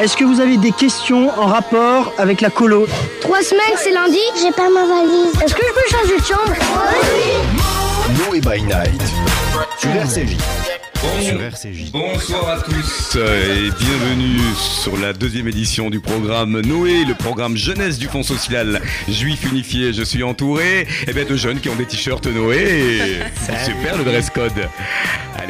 Est-ce que vous avez des questions en rapport avec la colo Trois semaines, c'est lundi J'ai pas ma valise. Est-ce que je peux changer de chambre? Noé by Night sur RCJ. Sur RCJ. Bonsoir à tous et bienvenue sur la deuxième édition du programme Noé, le programme jeunesse du Fonds social juif unifié. Je suis entouré eh bien, de jeunes qui ont des t-shirts Noé. C'est super le dress code.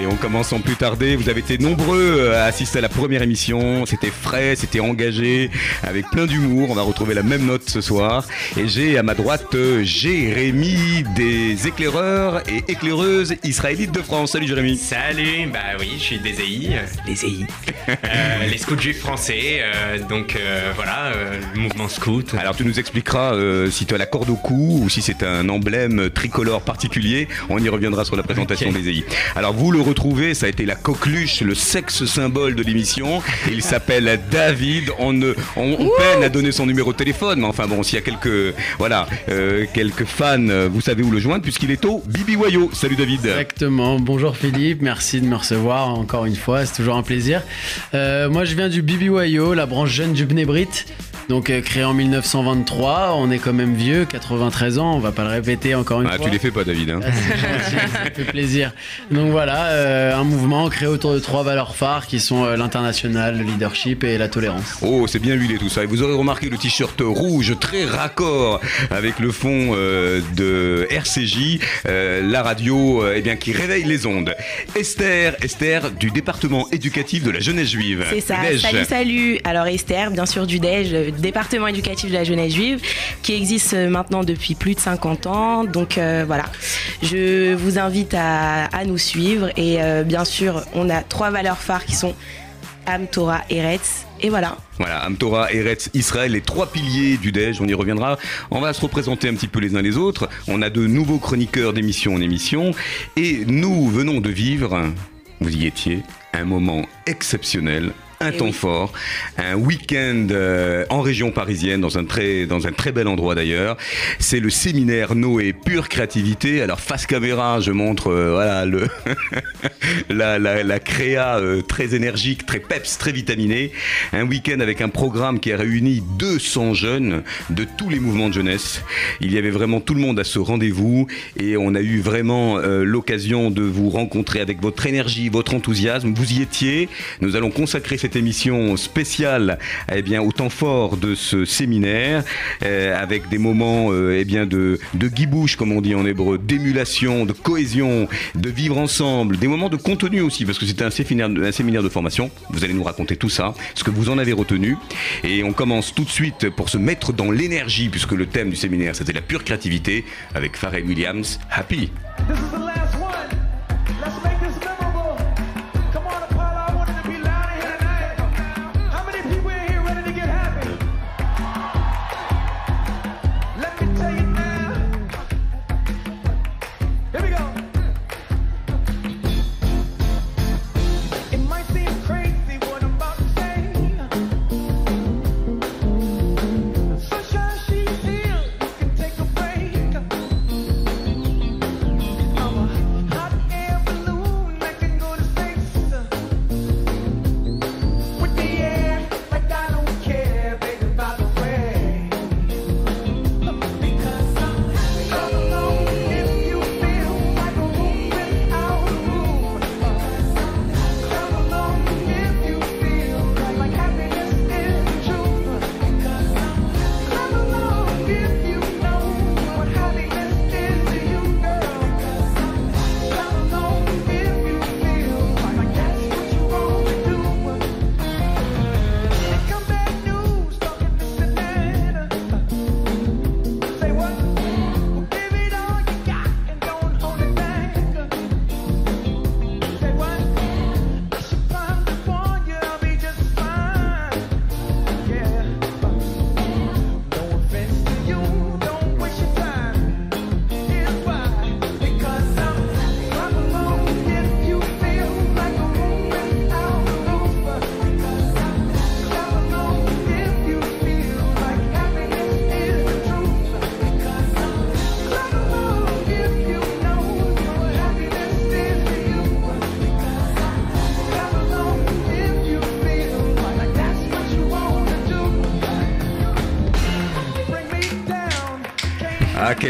Allez, on commence sans plus tarder. Vous avez été nombreux à assister à la première émission. C'était frais, c'était engagé, avec plein d'humour. On va retrouver la même note ce soir. Et j'ai à ma droite Jérémy des éclaireurs et éclaireuses israélites de France. Salut Jérémy. Salut, bah oui, je suis des EI, euh, les EI, euh, les scouts juifs français, euh, donc euh, voilà, euh, le mouvement scout. Alors tu nous expliqueras euh, si tu as la corde au cou ou si c'est un emblème tricolore particulier. On y reviendra sur la présentation des EI. Alors vous le retrouvez, ça a été la coqueluche, le sexe symbole de l'émission. Il s'appelle David. On, ne, on, on peine à donner son numéro de téléphone, mais enfin bon, s'il y a quelques voilà euh, quelques fans, euh, vous savez où le joindre puisqu'il est au Bibi Wayo. Salut David. Exactement. Bonjour Philippe, merci de me recevoir encore une fois, c'est toujours un plaisir. Euh, moi je viens du BBYO, la branche jeune du Bnebrit. Donc euh, créé en 1923, on est quand même vieux, 93 ans, on va pas le répéter encore une Ah, fois. tu les fais pas David. hein. Ah, gentil, ça fait plaisir. Donc voilà, euh, un mouvement créé autour de trois valeurs phares qui sont euh, l'international, le leadership et la tolérance. Oh, c'est bien huilé tout ça. Et vous aurez remarqué le t-shirt rouge très raccord avec le fond euh, de RCJ, euh, la radio euh, eh bien, qui réveille les ondes. Esther, Esther du département éducatif de la jeunesse juive. C'est ça, Dej. salut, salut. Alors Esther, bien sûr du DEJ, le département éducatif de la jeunesse juive, qui existe maintenant depuis plus de 50 ans. Donc euh, voilà, je vous invite à, nous suivre. Et euh, bien sûr, on a trois valeurs phares qui sont Am, Torah, Eretz. Et voilà. Voilà, Amtora, Eretz, Israël, les trois piliers du DEJ, on y reviendra. On va se représenter un petit peu les uns les autres. On a de nouveaux chroniqueurs d'émission en émission. Et nous venons de vivre, vous y étiez, un moment exceptionnel. Un Eh temps oui. fort, un week-end euh, en région parisienne, dans un très, dans un très bel endroit d'ailleurs. C'est le séminaire Noé Pure Créativité. Alors face caméra, je montre euh, voilà le la, la, la créa euh, très énergique, très peps, très vitaminée. Un week-end avec un programme qui a réuni 200 jeunes de tous les mouvements de jeunesse. Il y avait vraiment tout le monde à ce rendez-vous et on a eu vraiment l'occasion de vous rencontrer avec votre énergie, votre enthousiasme. Vous y étiez. Nous allons consacrer cette émission spéciale eh bien, au temps fort de ce séminaire euh, avec des moments euh, eh bien, de, de guibouche, comme on dit en hébreu, d'émulation, de cohésion, de vivre ensemble, des moments de contenu aussi, parce que c'était un séminaire, de formation. Vous allez nous raconter tout ça, ce que vous en avez retenu. Et on commence tout de suite pour se mettre dans l'énergie, puisque le thème du séminaire, c'était la pure créativité, avec Pharrell Williams, Happy.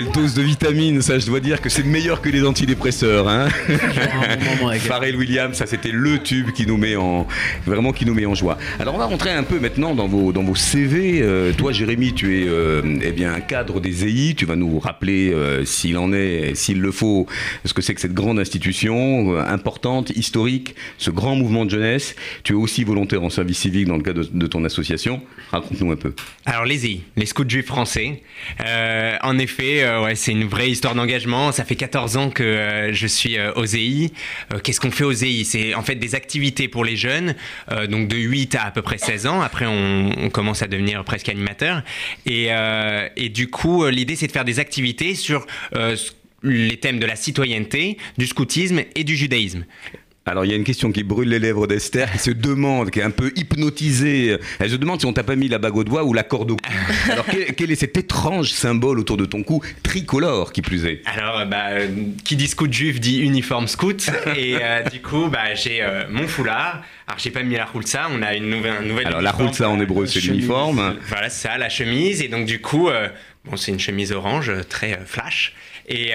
Quelle dose de vitamines, ça je dois dire que c'est meilleur que les antidépresseurs. Hein. Pharrell Williams, ça c'était le tube qui nous met en vraiment qui nous met en joie. Alors on va rentrer un peu maintenant dans vos dans vos CV. Euh, toi Jérémy, tu es euh, eh bien un cadre des EI. Tu vas nous rappeler euh, s'il en est, s'il le faut, ce que c'est que cette grande institution euh, importante, historique, ce grand mouvement de jeunesse. Tu es aussi volontaire en service civique dans le cadre de, de ton association. Raconte-nous un peu. Alors les EI, les scouts juifs français. Euh, en effet, euh, ouais, c'est une vraie histoire d'engagement. Ça fait 14 ans que euh, je suis euh, aux. Euh, Qu'est-ce qu'on fait aux EI C'est en fait des activités pour les jeunes, donc de 8 à à peu près 16 ans. Après, on, commence à devenir presque animateur. Et, du coup, l'idée, c'est de faire des activités sur les thèmes de la citoyenneté, du scoutisme et du judaïsme. Alors il y a une question qui brûle les lèvres d'Esther, qui se demande, qui est un peu hypnotisée. Elle se demande si on t'a pas mis la bague au doigt ou la corde au cou. Alors quel, quel est cet étrange symbole autour de ton cou, tricolore qui plus est Alors, bah, euh, qui dit scout juif dit uniforme scout. et euh, du coup, bah, j'ai euh, mon foulard. Alors, j'ai pas mis la roulsa, on a une nouvelle, Alors la ça en hébreu c'est l'uniforme. Voilà, c'est ça, la chemise. Et donc, du coup, bon, c'est une chemise orange, très flash. Et,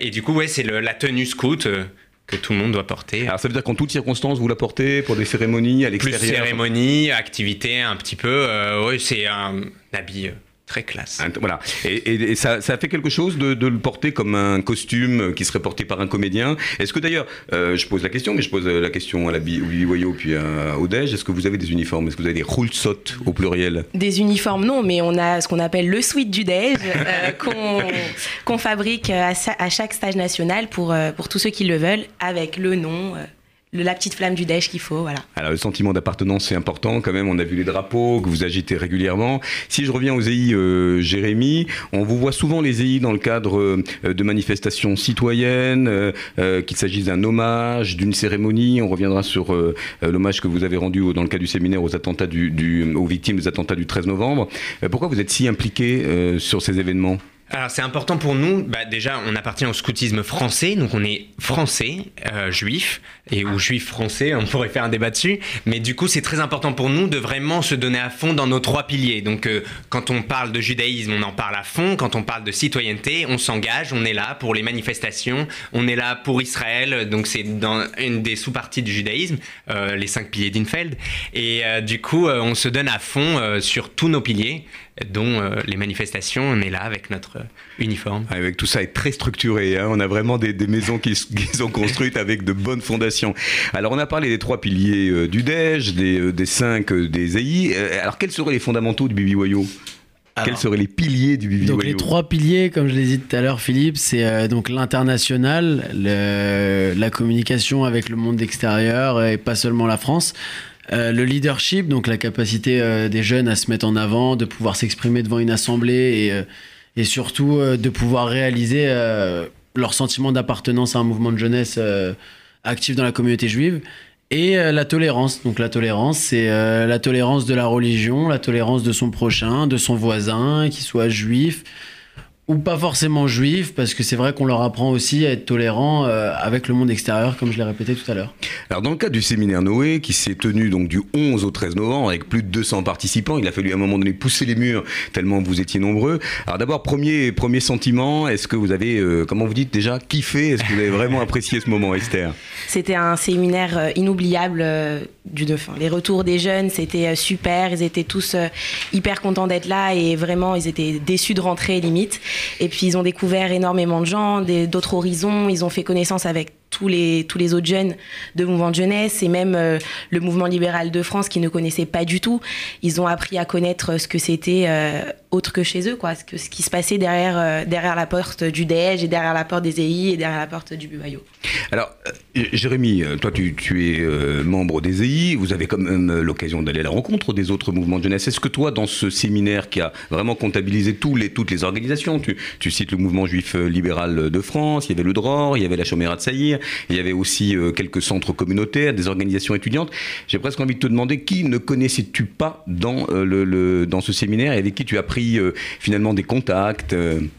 et du coup, ouais, c'est la tenue scout que tout le monde doit porter. Alors ça veut dire qu'en toutes circonstances vous la portez pour des cérémonies à Plus l'extérieur cérémonie, activité, un petit peu. euh, ouais, c'est un habit euh, très classe. Voilà. Et, et- et ça, ça a fait quelque chose de, de le porter comme un costume qui serait porté par un comédien? Est-ce que d'ailleurs, euh, je pose la question, mais je pose euh, la question à la Bibi Boyau puis à- au Dej, est-ce que vous avez des uniformes? Est-ce que vous avez des roulsot au pluriel? Des uniformes, non, mais on a ce qu'on appelle le suite du déj euh, qu'on qu'on fabrique à, sa- à chaque stage national pour, euh, pour tous ceux qui le veulent, avec le nom, euh, la petite flamme du déj qu'il faut, voilà. Alors le sentiment d'appartenance c'est important quand même, on a vu les drapeaux que vous agitez régulièrement. Si je reviens aux EI euh, Jérémy, on vous voit souvent les EI dans le cadre euh, de manifestations citoyennes, euh, euh, qu'il s'agisse d'un hommage, d'une cérémonie, on reviendra sur euh, euh, l'hommage que vous avez rendu dans le cadre du séminaire aux attentats du, du- aux victimes des attentats du 13 novembre. Pourquoi vous êtes si impliqué sur ces événements? Alors c'est important pour nous, bah, déjà on appartient au scoutisme français, donc on est français, euh, juif, et ou juif français, on pourrait faire un débat dessus, mais du coup c'est très important pour nous de vraiment se donner à fond dans nos trois piliers. Donc euh, quand on parle de judaïsme, on en parle à fond, quand on parle de citoyenneté, on s'engage, on est là pour les manifestations, on est là pour Israël, donc c'est dans une des sous-parties du judaïsme, euh, les cinq piliers d'Infeld, et euh, du coup euh, on se donne à fond euh, sur tous nos piliers, dont euh, les manifestations, on est là avec notre euh, uniforme. Avec tout ça est très structuré. hein. On a vraiment des, des maisons qui, qui sont construites avec de bonnes fondations. Alors on a parlé des trois piliers euh, du DEJ, des, euh, des cinq euh, des EI. Euh, alors quels seraient les fondamentaux du BBYO Quels Alors, seraient les piliers du BBYO Donc les trois piliers, comme je l'ai dit tout à l'heure, Philippe, c'est euh, donc l'international, la communication avec le monde extérieur et pas seulement la France. Euh, le leadership, donc la capacité euh, des jeunes à se mettre en avant, de pouvoir s'exprimer devant une assemblée et, euh, et surtout de pouvoir réaliser leur sentiment d'appartenance à un mouvement de jeunesse actif dans la communauté juive. Et la tolérance. Donc la tolérance, c'est la tolérance de la religion, la tolérance de son prochain, de son voisin, qu'il soit juif ou pas forcément juif, parce que c'est vrai qu'on leur apprend aussi à être tolérant euh, avec le monde extérieur, comme je l'ai répété tout à l'heure. Alors dans le cadre du séminaire Noé, qui s'est tenu donc du 11 au 13 novembre avec plus de 200 participants, il a fallu à un moment donné pousser les murs tellement vous étiez nombreux. Alors d'abord premier premier sentiment, est-ce que vous avez euh, comment vous dites déjà kiffé? Est-ce que vous avez vraiment apprécié ce moment, Esther? C'était un séminaire euh, inoubliable euh, du Dauphin. Les retours des jeunes, c'était euh, super. Ils étaient tous euh, hyper contents d'être là et vraiment, ils étaient déçus de rentrer limite. Et puis, ils ont découvert énormément de gens, d'autres horizons. Ils ont fait connaissance avec tous les, tous les autres jeunes de mouvement de jeunesse et même euh, le mouvement libéral de France qui ne connaissaient pas du tout. Ils ont appris à connaître ce que c'était euh, autre que chez eux, quoi, ce, que, ce qui se passait derrière, euh, derrière la porte du DEJ et derrière la porte des EI et derrière la porte du BUAYO. Alors, euh, Jérémy, euh, toi, tu, tu es euh, membre des EI, vous avez quand même euh, l'occasion d'aller à la rencontre des autres mouvements de jeunesse. Est-ce que toi, dans ce séminaire qui a vraiment comptabilisé tous les, toutes les organisations, tu, tu cites le mouvement juif euh, libéral de France, il y avait le DROR, il y avait la Choméra de Saïr, il y avait aussi euh, quelques centres communautaires, des organisations étudiantes. J'ai presque envie de te demander qui ne connaissais-tu pas dans, euh, le, dans ce séminaire et avec qui tu as pris euh, finalement des contacts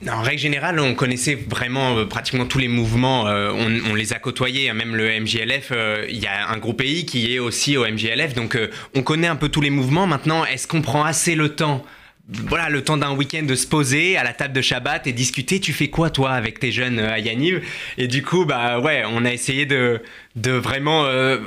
En règle générale, on connaissait vraiment pratiquement tous les mouvements. on, on les a côtoyés, hein, même le MJLF. Il y a un groupe pays qui est aussi au MJLF, donc on connaît un peu tous les mouvements. Maintenant, est-ce qu'on prend assez le temps voilà, le temps d'un week-end de se poser à la table de Shabbat et discuter. Tu fais quoi toi avec tes jeunes euh, à Yaniv? Et du coup, bah ouais, on a essayé de, de vraiment euh,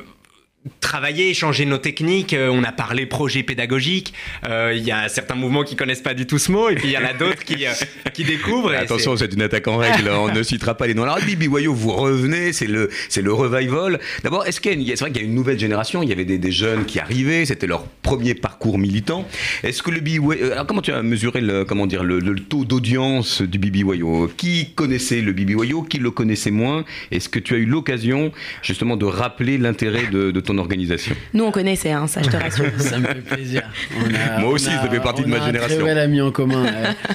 travailler, échanger nos techniques. Euh, on a parlé projet pédagogique. Euh, Il y a certains mouvements qui connaissent pas du tout ce mot et puis il y en a d'autres qui, euh, qui découvrent. Attention, c'est- une attaque en règle. On ne citera pas les noms. Alors, Bibi Wayo, vous revenez, c'est le, c'est le revival. D'abord, est-ce qu'il y a une- c'est vrai qu'il y a une nouvelle génération. Il y avait des, des jeunes qui arrivaient. C'était leur premier parcours militant. Est-ce que le Bibi alors comment tu as mesuré le, comment dire, le, le taux d'audience du Bibi Wayo Qui connaissait le Bibi Wayo Qui le connaissait moins? Est-ce que tu as eu l'occasion, justement, de rappeler l'intérêt de, de ton organisation Nous, on connaissait, hein, ça, je te rassure. Ça me fait plaisir. On a- Moi on aussi, a- ça fait partie de on ma a Un génération. très bel ami en commun. ouais.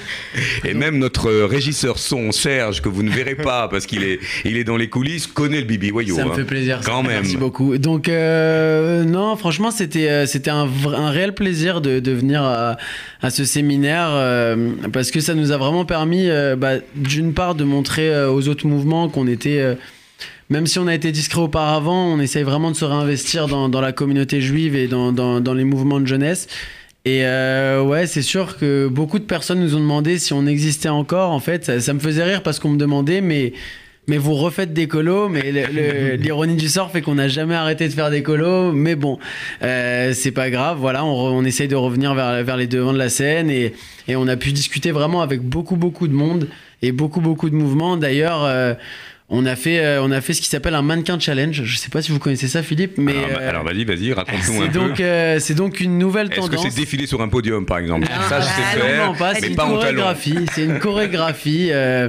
Et même notre euh, régisseur son, Serge, que vous ne verrez pas parce qu'il est, il est dans les coulisses, connaît le Bibi Wayo. Ça me hein. fait plaisir. Quand ça. même. Merci beaucoup. Donc, euh, non, franchement, c'était euh, c'était un, un réel plaisir de, de venir à, à ce séminaire euh, parce que ça nous a vraiment permis, euh, bah, d'une part, de montrer aux autres mouvements qu'on était. Même si on a été discret auparavant, on essaye vraiment de se réinvestir dans, dans la communauté juive et dans, dans, dans les mouvements de jeunesse. Et euh, ouais, c'est sûr que beaucoup de personnes nous ont demandé si on existait encore. En fait, ça, ça me faisait rire parce qu'on me demandait, mais, mais vous refaites des colos. Mais l'ironie du sort fait qu'on n'a jamais arrêté de faire des colos. Mais bon, euh, c'est pas grave. Voilà, on, re- on essaye de revenir vers, vers les devants de la scène et, et on a pu discuter vraiment avec beaucoup, beaucoup de monde et beaucoup, beaucoup de mouvements. D'ailleurs, euh, on a fait, euh, on a fait ce qui s'appelle un mannequin challenge. Je sais pas si vous connaissez ça, Philippe, mais alors, bah, euh, alors, vas-y, vas-y, raconte-nous un c'est peu. donc, euh, c'est donc une nouvelle Est-ce que tendance. c'est défilé sur un podium, par exemple Ça, je sais Ah, faire, non, non, pas, c'est mais une pas en talon. chorégraphie. C'est une chorégraphie euh,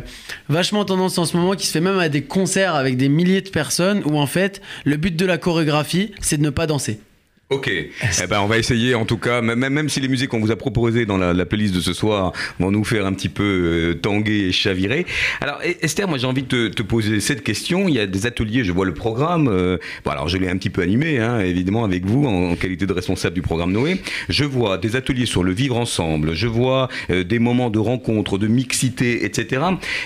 vachement tendance en ce moment qui se fait même à des concerts avec des milliers de personnes où en fait le but de la chorégraphie c'est de ne pas danser. Ok, eh ben, on va essayer en tout cas, même, même si les musiques qu'on vous a proposées dans la, la playlist de ce soir vont nous faire un petit peu euh, tanguer et chavirer. Alors E- Esther, moi j'ai envie de te, poser cette question. Il y a des ateliers, je vois le programme. euh, bon alors je l'ai un petit peu animé, hein, évidemment avec vous en, qualité de responsable du programme Noé. Je vois des ateliers sur le vivre ensemble. Je vois euh, des moments de rencontre, de mixité, etc.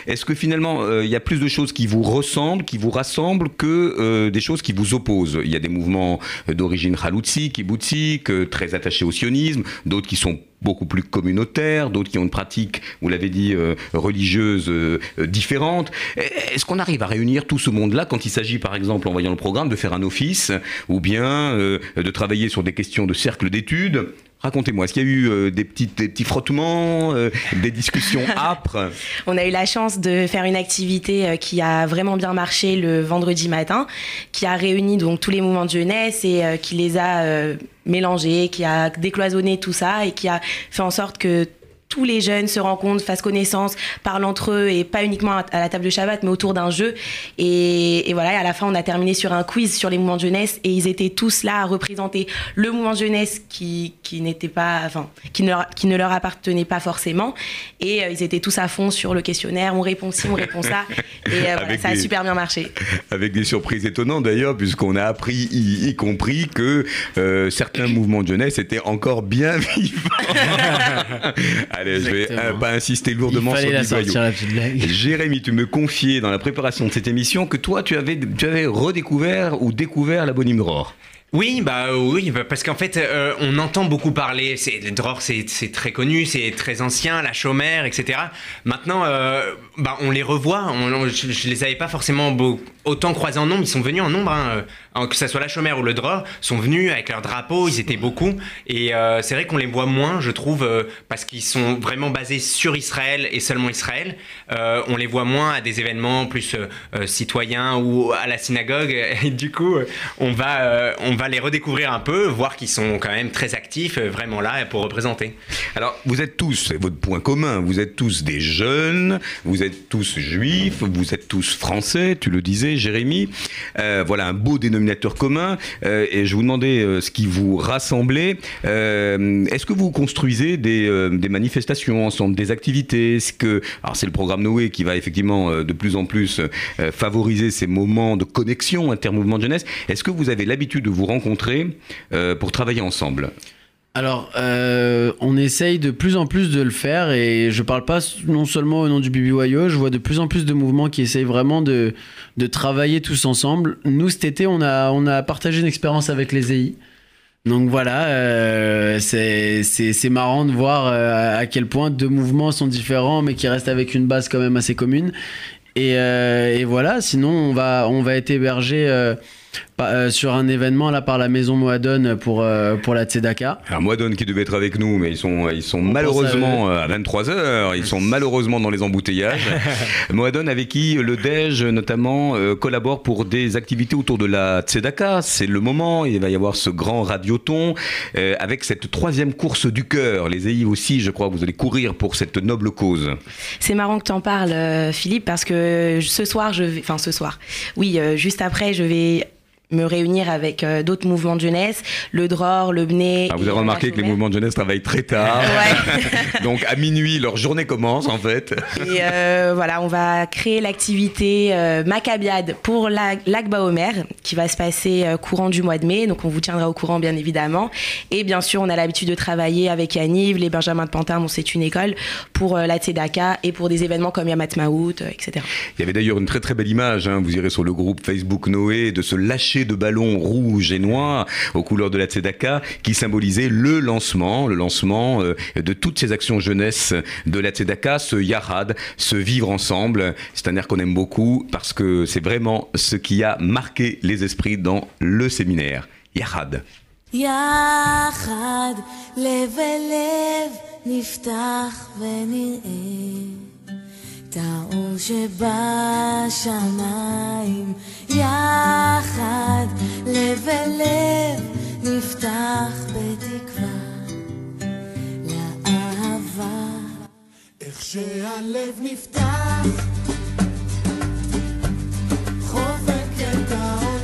Est-ce que finalement il y a plus de choses qui vous ressemblent, qui vous rassemblent que des choses qui vous opposent? Il y a des mouvements d'origine haloutsi, kibbutzik, euh, très attachés au sionisme, d'autres qui sont beaucoup plus communautaires, d'autres qui ont une pratique, vous l'avez dit, euh, religieuse euh, différente. Est-ce qu'on arrive à réunir tout ce monde-là quand il s'agit, par exemple, en voyant le programme, de faire un office ou bien de travailler sur des questions de cercle d'études Racontez-moi, est-ce qu'il y a eu euh, des, petits, des petits frottements, euh, des discussions âpres? On a eu la chance de faire une activité euh, qui a vraiment bien marché le vendredi matin, qui a réuni donc tous les mouvements de jeunesse et qui les a mélangés, qui a décloisonné tout ça et qui a fait en sorte que tous les jeunes se rencontrent, fassent connaissance, parlent entre eux et pas uniquement à la table de Shabbat, mais autour d'un jeu. Et, et voilà, et à la fin, on a terminé sur un quiz sur les mouvements de jeunesse et ils étaient tous là à représenter le mouvement de jeunesse qui, qui n'était pas, enfin, qui ne, leur, qui ne leur appartenait pas forcément. Et euh, ils étaient tous à fond sur le questionnaire, on répond ci, on répond ça. Et euh, voilà, ça a des- super bien marché. Avec des surprises étonnantes d'ailleurs, puisqu'on a appris, y, y compris, que euh, certains mouvements de jeunesse étaient encore bien vivants. Allez, je vais euh, pas insister lourdement sur la du sortir voyou. la petite blague. Jérémy, tu me confiais dans la préparation de cette émission que toi, tu avais, tu avais redécouvert ou découvert la bonne Imror. Oui, bah oui, bah, parce qu'en fait, euh, on entend beaucoup parler. C'est le Dror, c'est c'est très connu, c'est très ancien, la chômère, etc. Maintenant, euh, bah on les revoit. On, on- je, je les avais pas forcément beau- autant croisés en nombre. Ils sont venus en nombre, hein, euh, que ça soit la chômère ou le Dror, sont venus avec leur drapeau. Ils étaient beaucoup, et euh, c'est vrai qu'on les voit moins, je trouve, euh, parce qu'ils sont vraiment basés sur Israël et seulement Israël. Euh, on les voit moins à des événements plus citoyens ou à la synagogue. Et du coup, on va, on va les redécouvrir un peu, voir qu'ils sont quand même très actifs, vraiment là pour représenter. Alors, vous êtes tous, c'est votre point commun, vous êtes tous des jeunes, vous êtes tous juifs, vous êtes tous français, tu le disais, Jérémy. Voilà un beau dénominateur commun. Euh, et je vous demandais euh, ce qui vous rassemblait. Euh, Est-ce que vous construisez des, manifestations ensemble, des activités? Est-ce que, alors c'est le programme Noé qui va effectivement de plus en plus favoriser ces moments de connexion intermouvement de jeunesse. Est-ce que vous avez l'habitude de vous rencontrer pour travailler ensemble? Alors, euh, on essaye de plus en plus de le faire et je parle pas non seulement au nom du BBYO, je vois de plus en plus de mouvements qui essayent vraiment de, de travailler tous ensemble. Nous, cet été, on a, on a partagé une expérience avec les EI. Donc voilà, euh, c'est marrant de voir euh, à quel point deux mouvements sont différents, mais qui restent avec une base quand même assez commune. Et, euh, et voilà, sinon on va, on va être hébergé euh, euh, sur un événement là par la maison Moadone pour, euh, pour la Tzedaka. Alors Moadon qui devait être avec nous, mais ils sont, ils sont malheureusement euh, à 23h, ils sont malheureusement dans les embouteillages. Moadon avec qui le DEJ notamment euh, collabore pour des activités autour de la Tzedaka. C'est le moment, il va y avoir ce grand radioton euh, avec cette troisième course du cœur. Les EI aussi, je crois vous allez courir pour cette noble cause. C'est marrant que tu en parles, euh, Philippe, parce que ce soir, je vais, enfin ce soir, oui, euh, juste après, je vais me réunir avec euh, d'autres mouvements de jeunesse, le DROR, le BNE. Ah, vous avez remarqué que les mouvements de jeunesse travaillent très tard. Donc à minuit, leur journée commence en fait. Et euh, voilà, on va créer l'activité euh, Maccabiade pour la- l'Agba Omer qui va se passer euh, courant du mois de mai. Donc on vous tiendra au courant bien évidemment. Et bien sûr, on a l'habitude de travailler avec Yaniv, les Benjamins de Pantin, bon, c'est une école, pour la Tzedaka et pour des événements comme Yamat Maout, etc. Il y avait d'ailleurs une très très belle image, hein, vous irez sur le groupe Facebook Noé, de ce lâcher de ballons rouge et noir aux couleurs de la Tzedaka qui symbolisait le lancement, le lancement euh, de toutes ces actions jeunesse de la Tzedaka, ce Yarad, ce vivre ensemble. C'est un air qu'on aime beaucoup parce que c'est vraiment ce qui a marqué les esprits dans le séminaire. Yarad. יחד לב אל לב נפתח ונראה האור שבשמיים יחד לב אל לב נפתח בתקווה לאהבה. איך שהלב נפתח, חובק את העולם,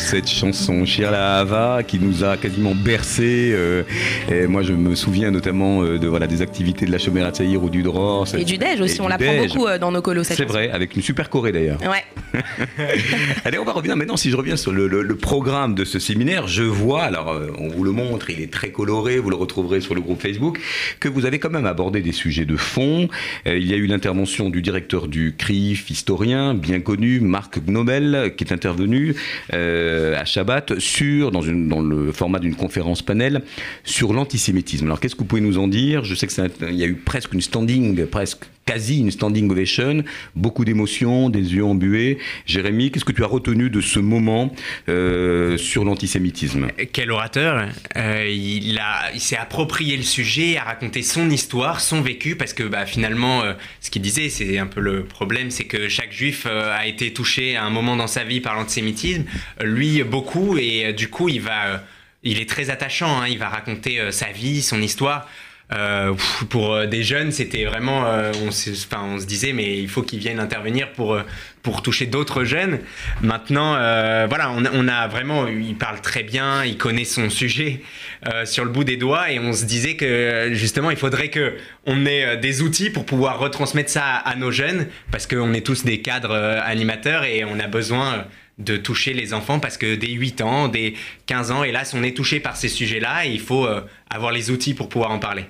cette chanson, Shir la Hava, qui nous a quasiment bercé. euh, et moi, je me souviens notamment euh, de voilà des activités de la Chomera Tsaïr ou du Dror. Et du Dej aussi, on l'apprend beaucoup euh, dans nos colos. C'est vrai, avec une super choré d'ailleurs. Ouais. Allez, on va revenir maintenant. Si je reviens sur le, programme de ce séminaire, je vois, alors euh, on vous le montre, il est très coloré, vous le retrouverez sur le groupe Facebook, que vous avez quand même abordé des sujets de fond. Euh, il y a eu l'intervention du directeur du CRIF, historien, bien connu, Marc Gnobel, qui est intervenu euh, à Shabbat sur, dans, dans le format d'une conférence panel sur l'antisémitisme. Alors qu'est-ce que vous pouvez nous en dire? Je sais qu'il y a eu presque une standing, presque quasi une standing ovation, beaucoup d'émotions, des yeux embués. Jérémy, qu'est-ce que tu as retenu de ce moment euh, sur l'antisémitisme? Quel orateur Euh, Il, s'est approprié le sujet, a raconté son histoire, son vécu, parce que bah, finalement, euh, ce qu'il disait, c'est un peu le problème, c'est que chaque juif a été touché à un moment dans sa vie par l'antisémitisme, lui beaucoup, et du coup, il va, il est très attachant. hein, il va raconter sa vie, son histoire. Euh, pour euh, des jeunes, c'était vraiment, euh, on, se, disait, mais il faut qu'ils viennent intervenir pour, euh, pour toucher d'autres jeunes. Maintenant, euh, voilà, on, a- vraiment, il parle très bien, il connaît son sujet euh, sur le bout des doigts, et on se disait que justement, il faudrait que on ait des outils pour pouvoir retransmettre ça à, à nos jeunes, parce qu'on est tous des cadres animateurs et on a besoin de toucher les enfants parce que dès 8 ans, dès 15 ans, hélas, on est touché par ces sujets-là et il faut avoir les outils pour pouvoir en parler.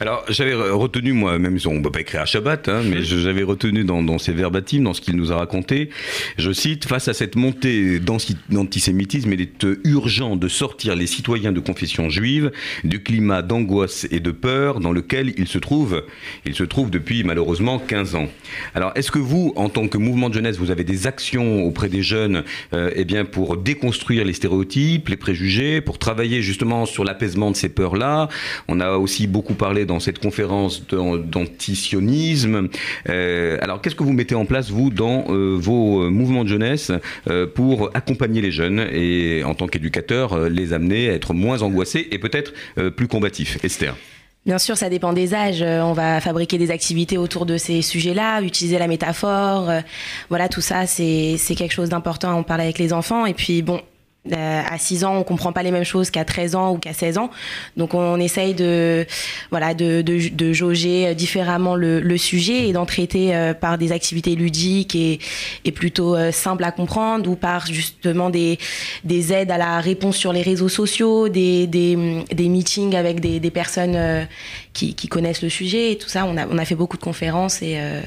Alors, j'avais retenu, moi, même si on ne peut pas écrire à Shabbat, hein, mais j'avais retenu dans, ses verbatims, dans ce qu'il nous a raconté, je cite, face à cette montée d'anti- d'antisémitisme, il est euh, urgent de sortir les citoyens de confession juive du climat d'angoisse et de peur dans lequel ils se trouvent, ils se trouvent depuis malheureusement 15 ans. Alors, est-ce que vous, en tant que mouvement de jeunesse, vous avez des actions auprès des jeunes euh, eh bien, pour déconstruire les stéréotypes, les préjugés, pour travailler justement sur l'apaisement de ces peurs-là? On a aussi beaucoup parlé dans cette conférence d'an- d'antisionisme. Euh, alors, qu'est-ce que vous mettez en place, vous, dans euh, vos euh, mouvements de jeunesse euh, pour accompagner les jeunes et, en tant qu'éducateur, les amener à être moins angoissés et peut-être plus combatifs? Esther Bien sûr, ça dépend des âges. On va fabriquer des activités autour de ces sujets-là, utiliser la métaphore. Voilà, tout ça, c'est quelque chose d'important à en parler avec les enfants. Et puis, bon. Euh, à 6 ans, on comprend pas les mêmes choses qu'à 13 ans ou qu'à 16 ans. Donc, on essaye de, voilà, de, de, de jauger euh, différemment le, le sujet et d'en traiter euh, par des activités ludiques et, et plutôt euh, simples à comprendre ou par justement des, des aides à la réponse sur les réseaux sociaux, des, des, des meetings avec des, des personnes euh, qui, qui connaissent le sujet et tout ça. On a, on a fait beaucoup de conférences et euh,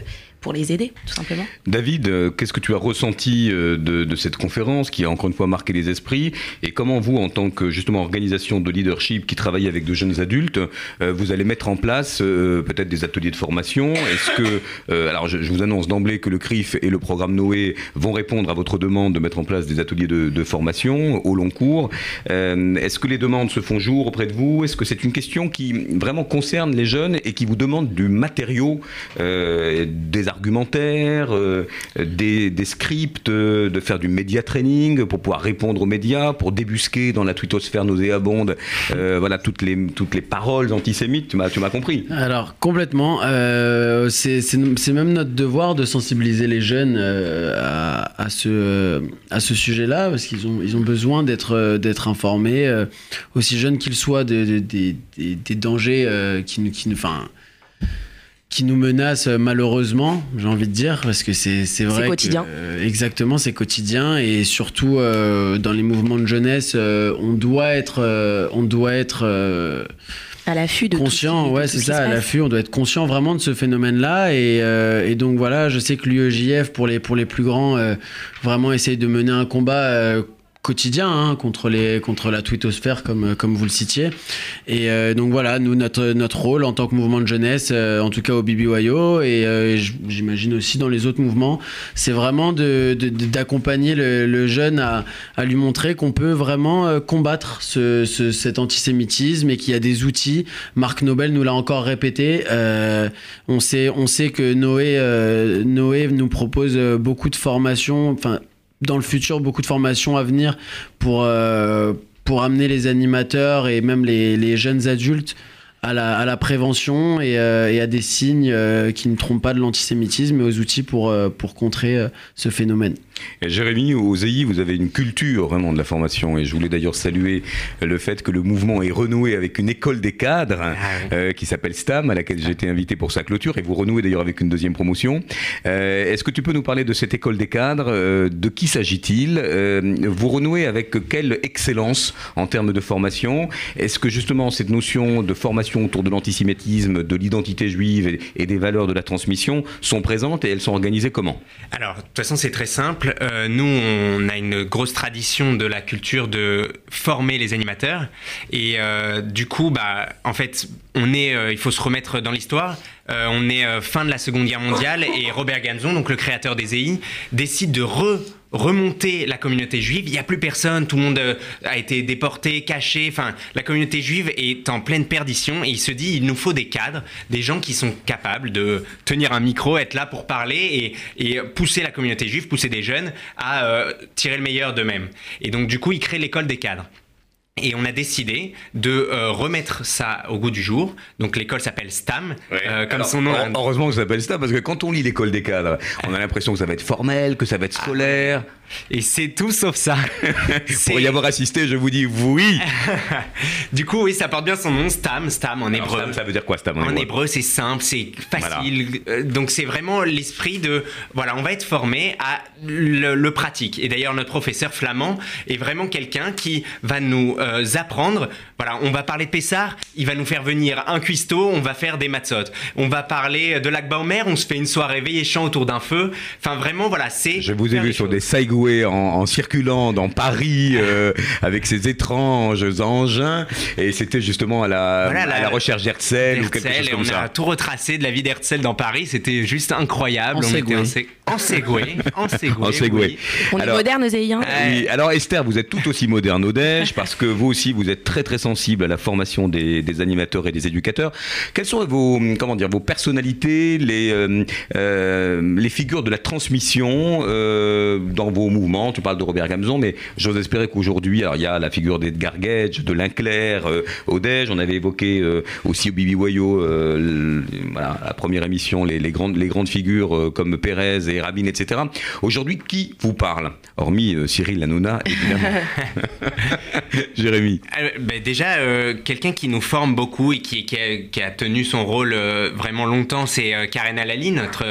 les aider, tout simplement. David, euh, qu'est-ce que tu as ressenti euh, de, cette conférence qui a encore une fois marqué les esprits et comment vous, en tant que justement organisation de leadership qui travaille avec de jeunes adultes, euh, vous allez mettre en place peut-être des ateliers de formation? Est-ce que, alors je, vous annonce d'emblée que le CRIF et le programme Noé vont répondre à votre demande de mettre en place des ateliers de, formation au long cours. Est-ce que les demandes se font jour auprès de vous? Est-ce que c'est une question qui vraiment concerne les jeunes et qui vous demande du matériau, des argumentaires, euh, des, scripts, euh, de faire du média training pour pouvoir répondre aux médias, pour débusquer dans la twittosphère nauséabonde euh, voilà, toutes, les, toutes les paroles antisémites. Tu m'as compris. Alors complètement, euh, c'est même notre devoir de sensibiliser les jeunes à, à ce, à ce sujet-là, parce qu'ils ont, ils ont besoin d'être informés, aussi jeunes qu'ils soient, de- de- des- des- dangers qui, nous- qui, enfin, qui nous menacent euh, malheureusement, j'ai envie de dire, parce que c'est c'est vrai. que, quotidien. euh, exactement, c'est quotidien, et surtout euh, dans les mouvements de jeunesse, euh, on doit être, euh, on doit être euh, À l'affût de conscient, ouais, c'est ce ça, à l'affût, on doit être conscient vraiment de ce phénomène-là. Et, euh, et donc voilà, je sais que l'UEJF, pour les, pour les plus grands, euh, vraiment essaye de mener un combat euh, quotidien hein, contre, les, contre la twittosphère, comme, comme vous le citiez. Et euh, donc voilà, nous, notre, notre rôle en tant que mouvement de jeunesse, euh, en tout cas au BBYO, et euh, j'imagine aussi dans les autres mouvements, c'est vraiment de- d'accompagner le, le jeune à, à lui montrer qu'on peut vraiment euh, combattre ce, ce- cet antisémitisme et qu'il y a des outils. Marc Nobel nous l'a encore répété. euh, on, sait, on sait que Noé, euh, Noé nous propose beaucoup de formations, enfin, dans le futur, beaucoup de formations à venir pour, euh, pour amener les animateurs et même les, jeunes adultes à la, à la prévention et, euh, et à des signes euh, qui ne trompent pas de l'antisémitisme, mais aux outils pour, euh, pour contrer ce phénomène. Et Jérémy, aux EI, vous avez une culture vraiment de la formation. Et je voulais d'ailleurs saluer le fait que le mouvement est renoué avec une école des cadres Ah euh, qui s'appelle STAM, à laquelle j'ai été invité pour sa clôture. Et vous renouez d'ailleurs avec une deuxième promotion. Euh, Est-ce que tu peux nous parler de cette école des cadres Euh, De qui s'agit-il Vous renouez avec quelle excellence en termes de formation? Est-ce que justement cette notion de formation autour de l'antisémitisme, de l'identité juive et, et des valeurs de la transmission sont présentes et elles sont organisées comment? Alors, de toute façon, c'est très simple. Euh, nous, on a une grosse tradition de la culture de former les animateurs. Et euh, du coup, bah, en fait, on est, euh, il faut se remettre dans l'histoire. Euh, on est euh, fin de la Seconde Guerre mondiale et Robert Ganzon, donc le créateur des EI, décide de re- remonter la communauté juive. Il n'y a plus personne, tout le monde euh, a été déporté, caché. Enfin, la communauté juive est en pleine perdition et il se dit il nous faut des cadres, des gens qui sont capables de tenir un micro, être là pour parler et, et pousser la communauté juive, pousser des jeunes à euh, tirer le meilleur d'eux-mêmes. Et donc, du coup, il crée l'école des cadres. Et on a décidé de euh, remettre ça au goût du jour. Donc l'école s'appelle STAM, euh, comme Alors, son nom. Heureusement que ça s'appelle ça, parce que quand on lit l'école des cadres, on a l'impression que ça va être formel, que ça va être scolaire. Et c'est tout sauf ça. Pour y avoir assisté, je vous dis oui. du coup, oui, ça porte bien son nom, STAM, STAM en Alors, hébreu. Stam, ça veut dire quoi, Stam, en En hébreu hébreu, c'est simple, c'est facile. Euh, Donc, c'est vraiment l'esprit de. Voilà, on va être formé à le, le pratique. Et d'ailleurs, notre professeur flamand est vraiment quelqu'un qui va nous euh, apprendre. Voilà, on va parler de Pessard, il va nous faire venir un cuistot, on va faire des matzot. On va parler de Baumer, on se fait une soirée veillée chant autour d'un feu. Enfin, vraiment, voilà, c'est. Je vous ai vu sur choses. des Segway en, en circulant dans Paris euh, avec ces étranges engins et c'était justement à la, Voilà, à la- la recherche d'Herzl ou quelque chose et comme on ça. a tout retracé de la vie d'Herzl dans Paris, c'était juste incroyable. En on était Segway. en Seg- en Segway. En Segway. En Segway. oui. On Alors- est moderne, Zéhi, hein Oui, alors Esther, vous êtes tout aussi moderne au Dèche parce que vous aussi vous êtes très très sensible à la formation des, des animateurs et des éducateurs. Quelles sont vos comment dire vos personnalités, les euh, euh, les figures de la transmission euh, dans vos mouvements? Tu parles de Robert Gamzon, mais j'ose espérer qu'aujourd'hui, alors il y a la figure d'Edgar Gedge, de Linclair euh, Dèche. On avait évoqué aussi au Bibi Wayo, voilà, la première émission, les, les grandes les grandes figures comme Pérez et Rabin, etc. Aujourd'hui, qui vous parle? Hormis Cyril Hanouna, évidemment. Jérémy? Euh, ben déjà, euh, quelqu'un qui nous forme beaucoup et qui, qui a, qui a tenu son rôle euh, vraiment longtemps, c'est euh, Karen Alali, notre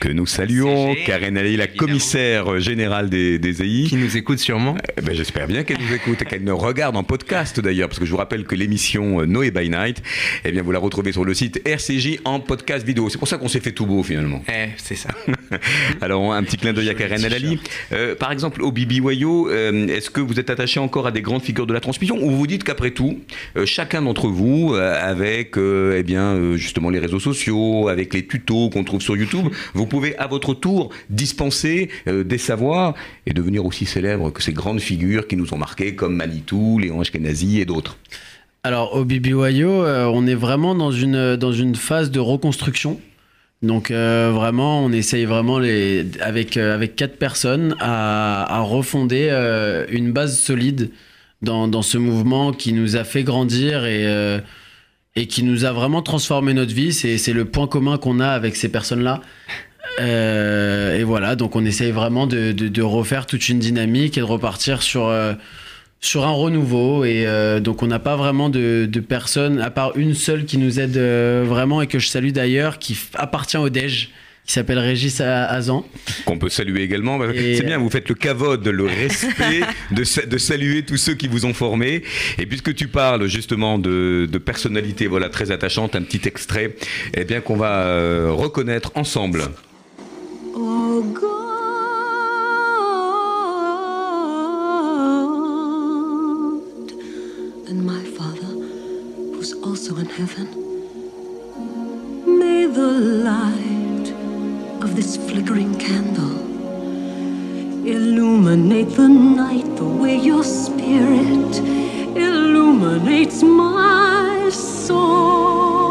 Que nous saluons, CG, Karen Ali, la évidemment. commissaire générale des, des EI. qui nous écoute sûrement. Ben, J'espère bien qu'elle nous écoute et qu'elle nous regarde en podcast d'ailleurs, parce que je vous rappelle que l'émission Noé by Night, eh bien, vous la retrouvez sur le site RCJ en podcast vidéo. C'est pour ça qu'on s'est fait tout beau finalement. Eh, c'est ça. Alors un petit clin d'œil à Karen. Alali. Par exemple, au Bibi Wayo, euh, est-ce que vous êtes attaché encore à des grandes figures de la transmission ou vous dites qu'après tout, euh, chacun d'entre vous, euh, avec euh, eh bien justement les réseaux sociaux, avec les tutos qu'on trouve sur YouTube, vous pouvez à votre tour dispenser des savoirs et devenir aussi célèbre que ces grandes figures qui nous ont marqués comme Manitou, Léon Ashkenazi et d'autres. Alors au BBYO, on est vraiment dans une, dans une phase de reconstruction. Donc vraiment, on essaye vraiment les, avec, avec quatre personnes à, à refonder une base solide dans, ce mouvement qui nous a fait grandir et, euh, qui nous a vraiment transformé notre vie. C'est le point commun qu'on a avec ces personnes-là. Euh, et voilà, donc on essaye vraiment de, refaire toute une dynamique et de repartir sur, euh, un renouveau. Et donc on n'a pas vraiment de, de personne, à part une seule qui nous aide vraiment et que je salue d'ailleurs, qui appartient au DEJ, qui s'appelle Régis A- Azan. Qu'on peut saluer également. C'est bien, vous faites le cavode, le respect de, sa- de saluer tous ceux qui vous ont formé. Et puisque tu parles justement de, de personnalités voilà, très attachantes, un petit extrait eh bien qu'on va euh, reconnaître ensemble. Oh God and my Father, who's also in heaven, may the light of this flickering candle illuminate the night the way your spirit illuminates my soul.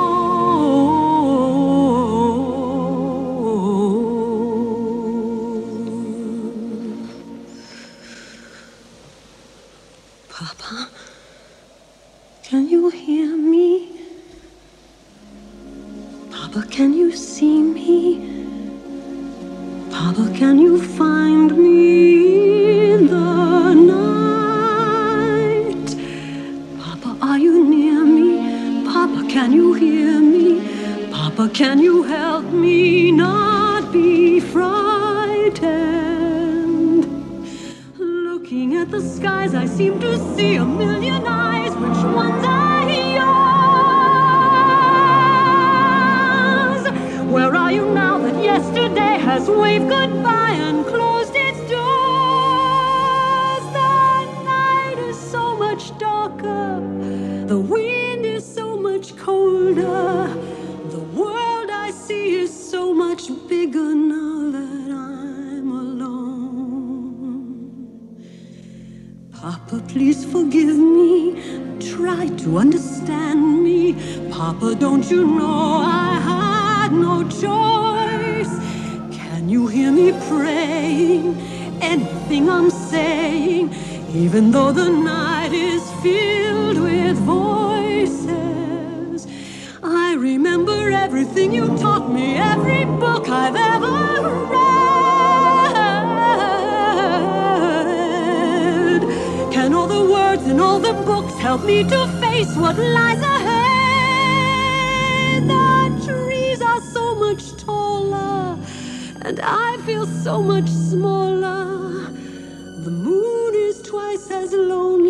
was lonely.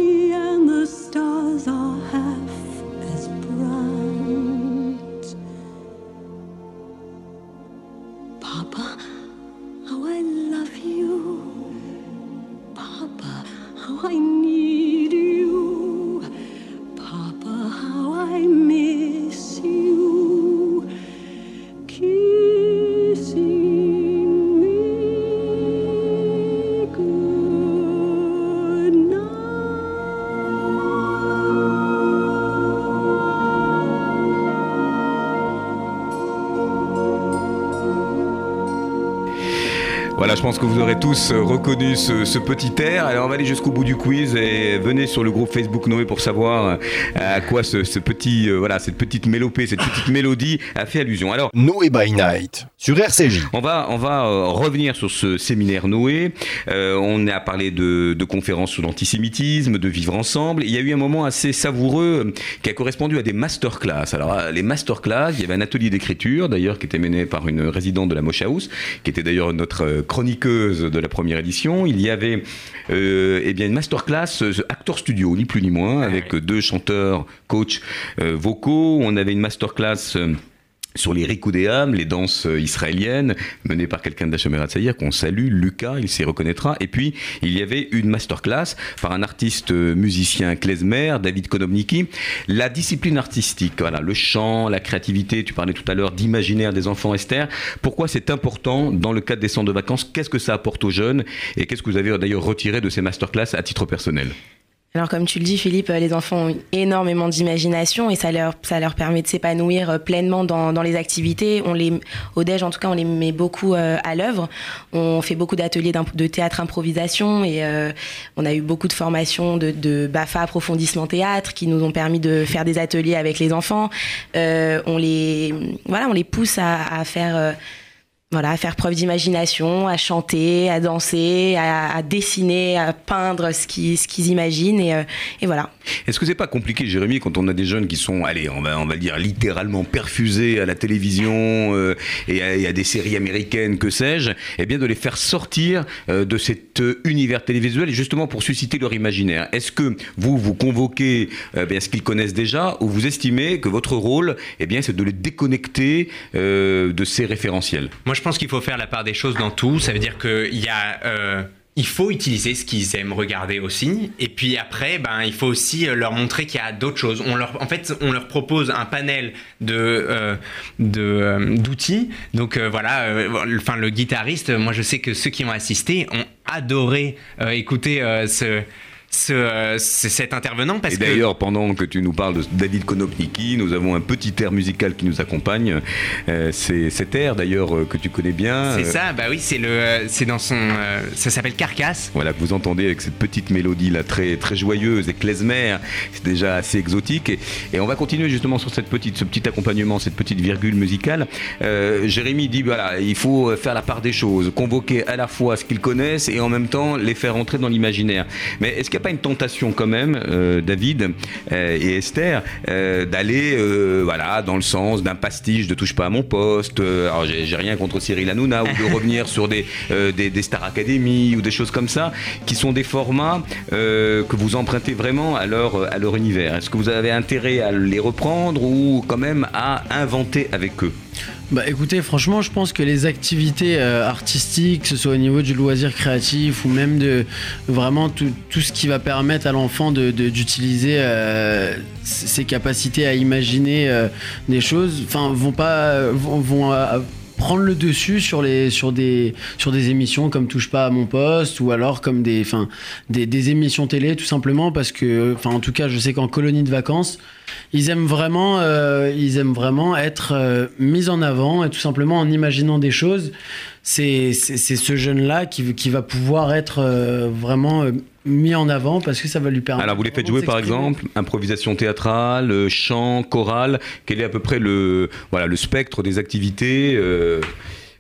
Pense que vous aurez tous euh, reconnu ce, ce petit air. Alors on va aller jusqu'au bout du quiz et venez sur le groupe Facebook Noé pour savoir euh, à quoi ce, ce petit, euh, voilà, cette petite mélopée, cette petite mélodie a fait allusion. Alors Noé by Night sur RCJ. on va, on va euh, revenir sur ce séminaire Noé. Euh, on a parlé de, de conférences sur l'antisémitisme, de vivre ensemble. Il y a eu un moment assez savoureux qui a correspondu à des masterclass. Alors les masterclass, il y avait un atelier d'écriture d'ailleurs qui était mené par une résidente de la Mosh House, qui était d'ailleurs notre euh, chroniqueuse de la première édition. Il y avait euh, eh bien une masterclass euh, acteur studio, ni plus ni moins, avec euh, deux chanteurs, coachs euh, vocaux. On avait une masterclass. Sur les rikudéam, les danses euh, israéliennes, menées par quelqu'un de la Hatzair, qu'on salue, Lucas, il s'y reconnaîtra. Et puis, il y avait une masterclass par un artiste euh, musicien klezmer, David Konobniki. La discipline artistique, voilà, le chant, la créativité, tu parlais tout à l'heure d'imaginaire des enfants, Esther. Pourquoi c'est important dans le cadre des centres de vacances? Qu'est-ce que ça apporte aux jeunes? Et qu'est-ce que vous avez d'ailleurs retiré de ces masterclass à titre personnel? Alors comme tu le dis Philippe, euh, les enfants ont énormément d'imagination et ça leur, ça leur permet de s'épanouir euh, pleinement dans, dans les activités. On les, au en tout cas, on les met beaucoup euh, à l'œuvre. On fait beaucoup d'ateliers de théâtre improvisation et euh, on a eu beaucoup de formations de, de BAFA approfondissement théâtre qui nous ont permis de faire des ateliers avec les enfants. On les, voilà, on les pousse à, faire voilà, à faire preuve d'imagination, à chanter, à danser, à, à dessiner, à peindre ce qu'ils ce qu'ils imaginent. Et, euh, et voilà. Est-ce que c'est pas compliqué, Jérémy, quand on a des jeunes qui sont, allez, on va, on va dire littéralement perfusés à la télévision euh, et, à, et à des séries américaines, que sais-je, eh bien de les faire sortir euh, de cet univers télévisuel, justement pour susciter leur imaginaire. Est-ce que vous vous convoquez euh, bien ce qu'ils connaissent déjà, ou vous estimez que votre rôle, eh bien, c'est de les déconnecter euh, de ces référentiels? Moi, je pense qu'il faut faire la part des choses dans tout. Ça veut dire qu'il y a. euh, il faut utiliser ce qu'ils aiment regarder aussi. Et puis après, ben, il faut aussi euh, leur montrer qu'il y a d'autres choses. On leur, en fait, on leur propose un panel de, euh, de, d'outils. Donc voilà, enfin, le guitariste, moi je sais que ceux qui ont assisté ont adoré écouter ce ce, euh, ce- cet intervenant parce Et que d'ailleurs, pendant que tu nous parles de David Konopniki, nous avons un petit air musical qui nous accompagne. Euh, c'est cet air d'ailleurs euh, que tu connais bien. c'est euh, ça, bah oui, c'est le, euh, c'est dans son, euh, ça s'appelle Carcasse. Voilà, que vous entendez avec cette petite mélodie là très, très joyeuse et klezmer, c'est déjà assez exotique. Et, et on va continuer justement sur cette petite, ce petit accompagnement, cette petite virgule musicale. Euh, Jérémy dit voilà, il faut faire la part des choses, convoquer à la fois ce qu'ils connaissent et en même temps les faire entrer dans l'imaginaire. Mais est-ce qu'il pas une tentation quand même, euh, David euh, et Esther, euh, d'aller voilà, dans le sens d'un pastiche de Touche pas à mon poste Alors j'ai rien contre Cyril Hanouna ou de revenir sur des, des, des Star Academy ou des choses comme ça, qui sont des formats que vous empruntez vraiment à leur, à leur univers. Est-ce que vous avez intérêt à les reprendre ou quand même à inventer avec eux? Bah écoutez, franchement, je pense que les activités euh, artistiques, que ce soit au niveau du loisir créatif ou même de vraiment tout, ce qui va permettre à l'enfant de- de- d'utiliser euh, ses capacités à imaginer euh, des choses, enfin, vont pas vont, prendre le dessus sur les sur des sur des émissions comme touche pas à mon poste ou alors comme des enfin des, des émissions télé tout simplement parce que enfin en tout cas je sais qu'en colonie de vacances ils aiment vraiment euh, ils aiment vraiment être euh, mis en avant et tout simplement en imaginant des choses. C'est ce jeune là qui qui va pouvoir être euh, vraiment mis en avant parce que ça va lui permettre Alors vous les faites jouer par exemple improvisation théâtrale, euh, chant, chorale. Quel est à peu près le voilà le spectre des activités euh,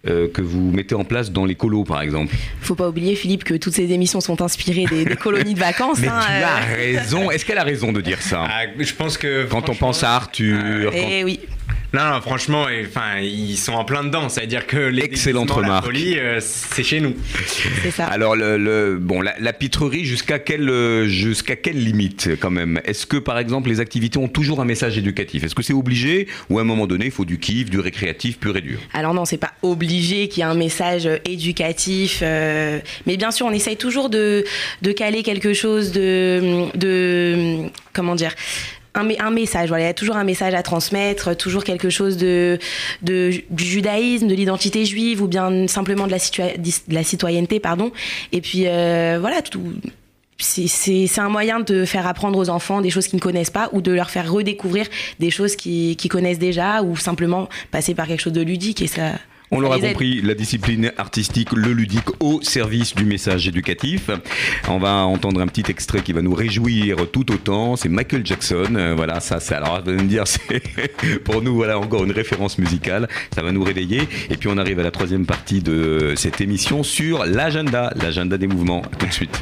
euh, que vous mettez en place dans les colos par exemple? Faut pas oublier, Philippe, que toutes ces émissions sont inspirées des, des colonies de vacances. Mais hein, tu euh. as raison. Est-ce qu'elle a raison de dire ça? Ah, je pense que Quand on pense à Arthur, quand- Eh oui. Non, non, franchement, enfin, ils sont en plein dedans. C'est-à-dire que les Excellente remarque. euh, c'est chez nous. C'est ça. Alors le, le- bon la, la pitrerie jusqu'à quelle euh, jusqu'à quelle limite quand même? Est-ce que par exemple les activités ont toujours un message éducatif? Est-ce que c'est obligé ou à un moment donné il faut du kiff, du récréatif pur et dur? Alors non, c'est pas obligé qu'il y ait un message euh, éducatif, euh, mais bien sûr, on essaye toujours de, de caler quelque chose de, de comment dire. Un, message, voilà, il y a toujours un message à transmettre, toujours quelque chose de, de du judaïsme, de l'identité juive ou bien simplement de la, citoyenneté, pardon. Et puis euh, voilà, tout, c'est- un moyen de faire apprendre aux enfants des choses qu'ils ne connaissent pas ou de leur faire redécouvrir des choses qu'ils qu'ils connaissent déjà ou simplement passer par quelque chose de ludique et ça. On l'aura compris, la discipline artistique, le ludique au service du message éducatif. On va entendre un petit extrait qui va nous réjouir tout autant. C'est Michael Jackson. Euh, voilà, ça, c'est alors vous allez me dire, c'est pour nous voilà encore une référence musicale. Ça va nous réveiller. Et puis on arrive à la troisième partie de cette émission sur l'agenda, l'agenda des mouvements. À tout de suite.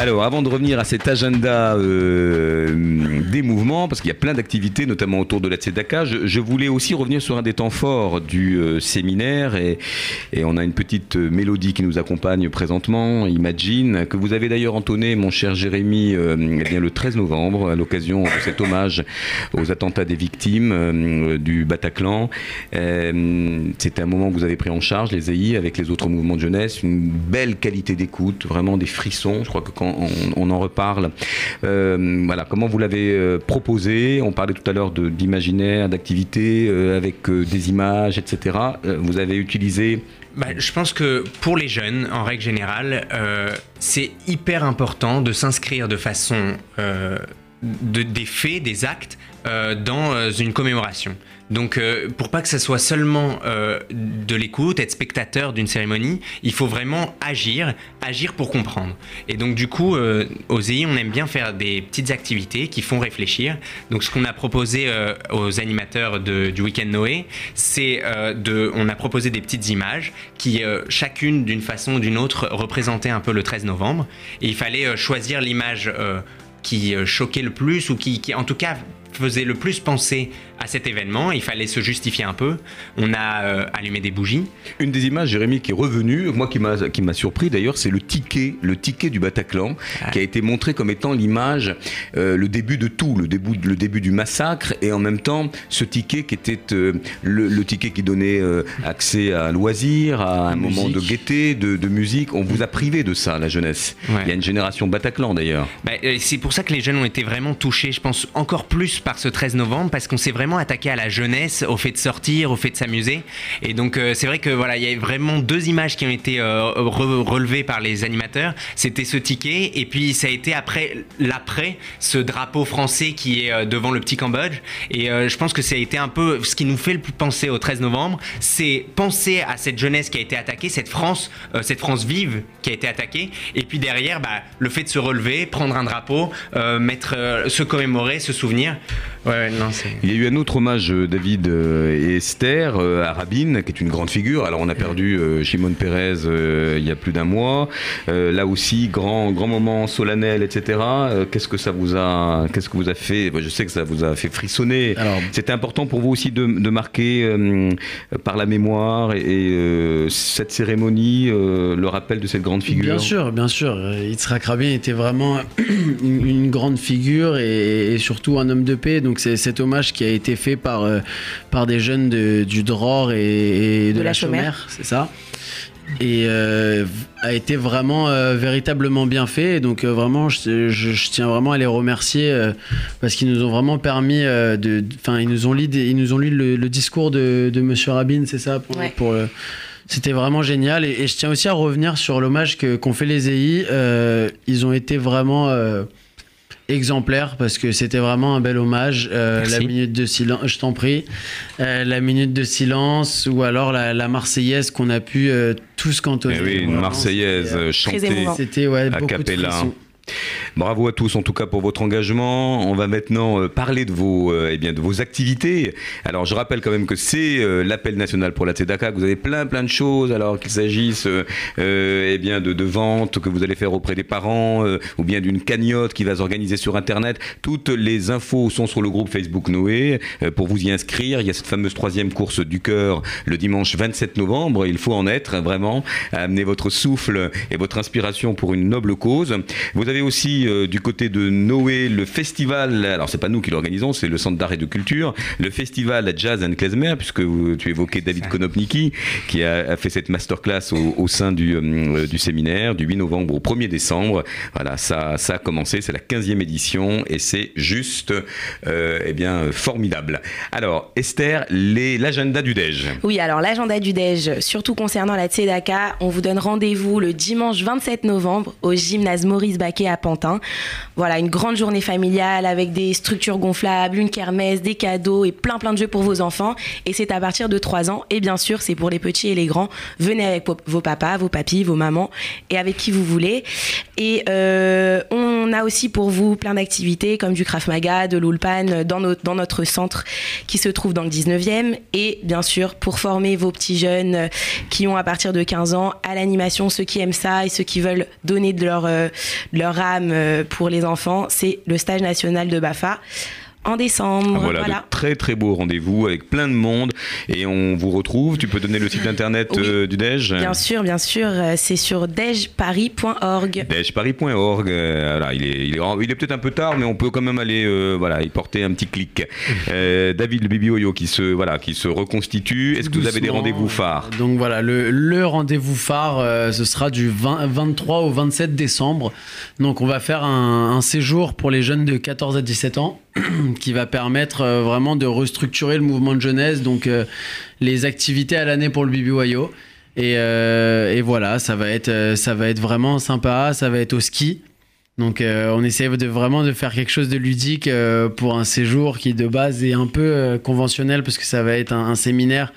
Alors, avant de revenir à cet agenda euh, des mouvements, parce qu'il y a plein d'activités, notamment autour de la Tzedaka, je, voulais aussi revenir sur un des temps forts du euh, séminaire. Et, on a une petite euh, mélodie qui nous accompagne présentement, Imagine, que vous avez d'ailleurs entonné, mon cher Jérémy, euh, eh bien, le 13 novembre, à l'occasion de cet hommage aux attentats des victimes du Bataclan. C'était un moment que vous avez pris en charge, les EI, avec les autres mouvements de jeunesse, une belle qualité d'écoute, vraiment des frissons. Je crois que quand on, en reparle, voilà, comment vous l'avez euh, proposé On parlait tout à l'heure d'imaginaire, d'activité, euh, avec euh, des images, etc. Vous avez utilisé Bah, je pense que pour les jeunes, en règle générale, c'est hyper important de s'inscrire de façon de, des faits, des actes dans une commémoration. Donc, euh, pour pas que ça soit seulement euh, de l'écoute, être spectateur d'une cérémonie, il faut vraiment agir, agir pour comprendre. Et donc, du coup, euh, aux EI, on aime bien faire des petites activités qui font réfléchir. Donc, ce qu'on a proposé aux animateurs de- du week-end Noé, c'est de, on a proposé des petites images qui, chacune d'une façon ou d'une autre, représentaient un peu le 13 novembre. Et il fallait choisir l'image qui choquait le plus ou qui, en tout cas, faisait le plus penser à cet événement. Il fallait se justifier un peu. On a euh, allumé des bougies. Une des images, Jérémy, qui est revenue, moi qui m'a qui m'a surpris d'ailleurs, c'est le ticket, le ticket du Bataclan, Ah. qui a été montré comme étant l'image, euh, le début de tout, le début, le début du massacre, et en même temps ce ticket qui était euh, le, le ticket qui donnait accès à un loisir, à un Musique. moment de gaieté, de, de musique. On vous a privé de ça, la jeunesse. Ouais. Il y a une génération Bataclan d'ailleurs. Bah, c'est pour ça que les jeunes ont été vraiment touchés, je pense, encore plus par ce 13 novembre, parce qu'on s'est vraiment attaqué à la jeunesse, au fait de sortir, au fait de s'amuser. Et donc, euh, c'est vrai que voilà, il y a vraiment deux images qui ont été euh, re- relevées par les animateurs. C'était ce ticket, et puis ça a été après l'après, ce drapeau français qui est euh, devant le petit Cambodge. Et je pense que ça a été un peu ce qui nous fait le plus penser au 13 novembre, c'est penser à cette jeunesse qui a été attaquée, cette France, cette France vive qui a été attaquée, et puis derrière, bah, le fait de se relever, prendre un drapeau, mettre, se commémorer, se souvenir. Ouais, ouais, non, c'est. Il y a eu un autre hommage, euh, David euh, et Esther, euh, à Rabin, qui est une grande figure. Alors, on a perdu Shimon Peres euh, il y a plus d'un mois. Euh, là aussi, grand, grand moment solennel, etc. Euh, qu'est-ce que ça vous a, qu'est-ce que vous a fait Je sais que ça vous a fait frissonner. Alors- C'était important pour vous aussi de, de marquer euh, par la mémoire et, et, euh, cette cérémonie, euh, le rappel de cette grande figure? Bien sûr, bien sûr. Yitzhak Rabin était vraiment une, une grande figure et, et surtout un homme de paix. Donc c'est cet hommage qui a été fait par, euh, par des jeunes de- du Dror et, et de, De la, Chomère, c'est ça. Et euh, a été vraiment euh, véritablement bien fait. Et donc euh, vraiment, je, je- je tiens vraiment à les remercier parce qu'ils nous ont vraiment permis de. Enfin, ils nous ont lu, des- ils nous ont lu le, le discours de, de Monsieur Rabin, c'est ça pour, Ouais. pour le- c'était vraiment génial et, et je tiens aussi à revenir sur l'hommage que- qu'ont fait les EI. Ils ont été vraiment exemplaires parce que c'était vraiment un bel hommage. Euh, la minute de silence, je t'en prie, Euh, la minute de silence ou alors la, la Marseillaise qu'on a pu euh, tous cantonner. Eh oui, une Marseillaise chantée. C'était ouais, A beaucoup cappella. de. Bravo à tous en tout cas pour votre engagement. On va maintenant euh, parler de vos, euh, eh de vos activités. Alors je rappelle quand même que c'est euh, l'appel national pour la Tzedaka, vous avez plein plein de choses, alors qu'il s'agisse eh bien, de, de ventes que vous allez faire auprès des parents, ou bien d'une cagnotte qui va s'organiser sur Internet. Toutes les infos sont sur le groupe Facebook Noé. Pour vous y inscrire, il y a cette fameuse troisième course du cœur le dimanche 27 novembre. Il faut en être hein, vraiment, amener votre souffle et votre inspiration pour une noble cause. Aussi euh, du côté de Noé le festival, alors c'est pas nous qui l'organisons, c'est le Centre d'art et de culture, le festival Jazz and Klezmer, puisque vous- tu évoquais David Konopniki, qui a, a fait cette masterclass au, au sein du, euh, du séminaire du 8 novembre au 1er décembre. Voilà, ça, ça a commencé, c'est la 15e édition et c'est juste euh, eh bien, formidable. Alors, Esther, les- l'agenda du Dej. Oui, alors l'agenda du Dej, surtout concernant la Tzedaka, on vous donne rendez-vous le dimanche 27 novembre au gymnase Maurice À Pantin. Voilà, une grande journée familiale avec des structures gonflables, une kermesse, des cadeaux et plein plein de jeux pour vos enfants. Et c'est à partir de 3 ans. Et bien sûr, c'est pour les petits et les grands. Venez avec vos- papas, vos papis, vos mamans et avec qui vous voulez. Et euh, on a aussi pour vous plein d'activités comme du Krav Maga, de l'Ulpan dans notre, dans notre centre qui se trouve dans le 19e. Et bien sûr, pour former vos petits jeunes qui ont à partir de 15 ans à l'animation, ceux qui aiment ça et ceux qui veulent donner de leur, euh, leur leur euh, pour les enfants, c'est le stage national de Bafa en décembre. Ah, Voilà, Voilà. de très très beaux rendez-vous avec plein de monde et on vous retrouve. Tu peux donner le site internet Oui. euh, du DEJ? Bien sûr, bien sûr, euh, c'est sur dejparis.org. Dejparis.org. euh, voilà, il est, il est, il est peut-être un peu tard, mais on peut quand même aller euh, voilà, y porter un petit clic. Euh, David le Bibi Oyo qui se, voilà, qui se reconstitue. Est-ce que vous avez des rendez-vous phares? Donc voilà, le, le rendez-vous phare, euh, ce sera du 20 23 au 27 décembre. Donc on va faire un, un séjour pour les jeunes de 14 à 17 ans qui va permettre euh, vraiment de restructurer le mouvement de jeunesse, donc euh, les activités à l'année pour le BBYO. Et, euh, et voilà, ça va, être, ça va être vraiment sympa, ça va être au ski. Donc on essaie de vraiment de faire quelque chose de ludique pour un séjour qui de base est un peu conventionnel parce que ça va être un, un séminaire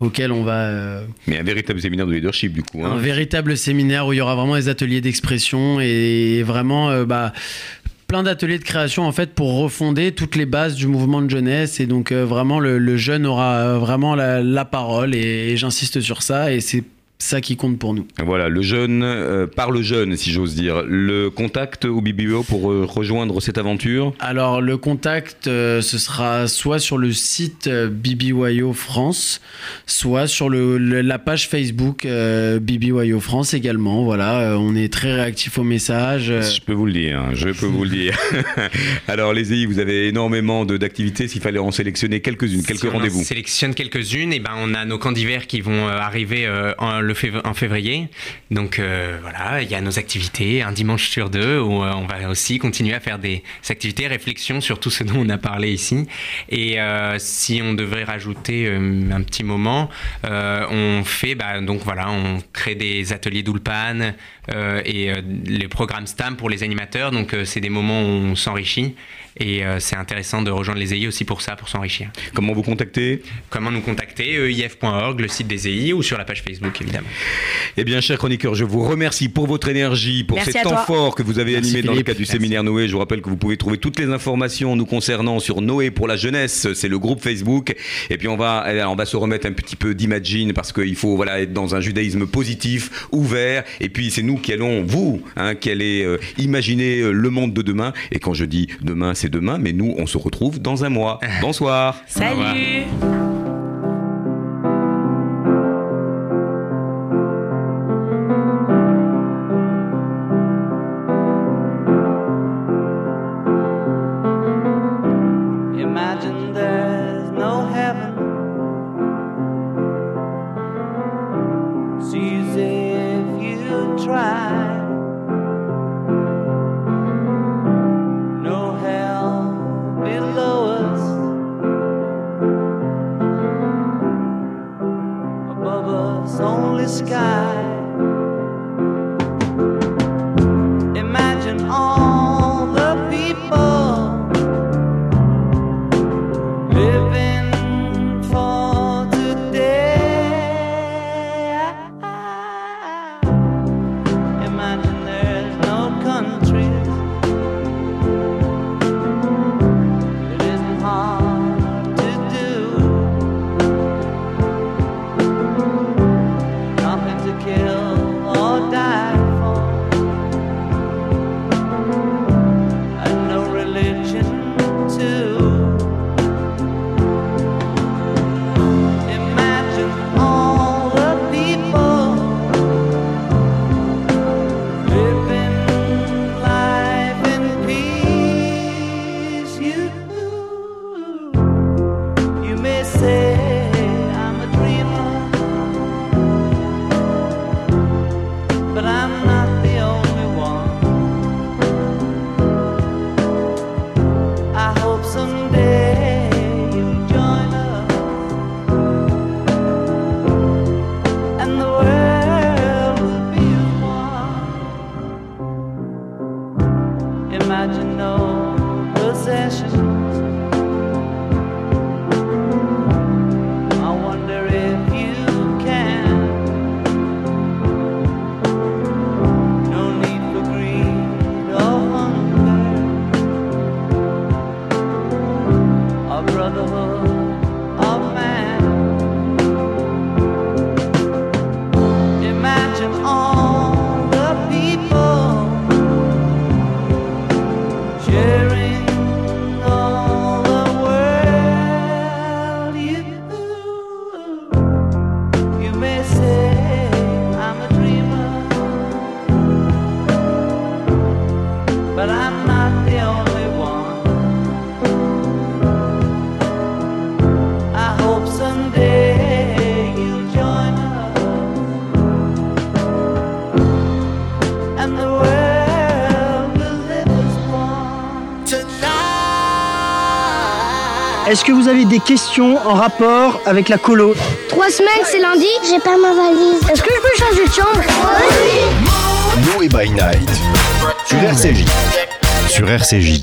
auquel on va euh, Mais un véritable séminaire de leadership du coup. hein. un véritable séminaire où il y aura vraiment des ateliers d'expression et vraiment euh, bah, plein d'ateliers de création en fait pour refonder toutes les bases du mouvement de jeunesse. Et donc euh, vraiment le, jeune aura euh, vraiment la, la parole et, et j'insiste sur ça. Et c'est ça qui compte pour nous. Voilà, le jeune, euh, par le jeune, si j'ose dire. Le contact au BBO pour euh, rejoindre cette aventure Alors le contact, euh, ce sera soit sur le site euh, BBYO France, soit sur le, le- la page Facebook euh, BBYO France également. Voilà, euh, on est très réactif aux messages. Je peux vous le dire, hein, je peux vous le dire. Alors, les EI, vous avez énormément de- d'activités. S'il fallait en sélectionner quelques-unes, quelques Si on en rendez-vous. sélectionne quelques-unes, et ben on a nos camps d'hiver qui vont euh, arriver euh, en, en février. Donc euh, voilà, il y a nos activités, un dimanche sur deux, où euh, on va aussi continuer à faire des activités, réflexions sur tout ce dont on a parlé ici. Et euh, si on devrait rajouter un petit moment, on fait, bah, donc voilà, on crée des ateliers d'Ulpan et les programmes STAM pour les animateurs. Donc c'est des moments où on s'enrichit. Et euh, c'est intéressant de rejoindre les EI aussi pour ça, pour s'enrichir. Comment vous contacter? Comment nous contacter? EIF.org, le site des EI ou sur la page Facebook évidemment. Eh bien, chers chroniqueurs, je vous remercie pour votre énergie, pour Merci ces temps toi. forts que vous avez Merci, animés dans le cadre du Merci. séminaire Noé. Je vous rappelle que vous pouvez trouver toutes les informations nous concernant sur Noé pour la jeunesse. C'est le groupe Facebook. Et puis, on va, eh, on va se remettre un petit peu d'imagine parce qu'il faut voilà, être dans un judaïsme positif, ouvert. Et puis, c'est nous qui allons, vous, hein, qui allez euh, imaginer euh, le monde de demain. Et quand je dis demain, c'est demain, mais nous, on se retrouve dans un mois. Bonsoir. Salut que vous avez des questions en rapport avec la colo Trois semaines, c'est lundi, j'ai pas ma valise. Est-ce que je peux changer de chambre? Oui Noé by Night sur RCJ. Sur RCJ.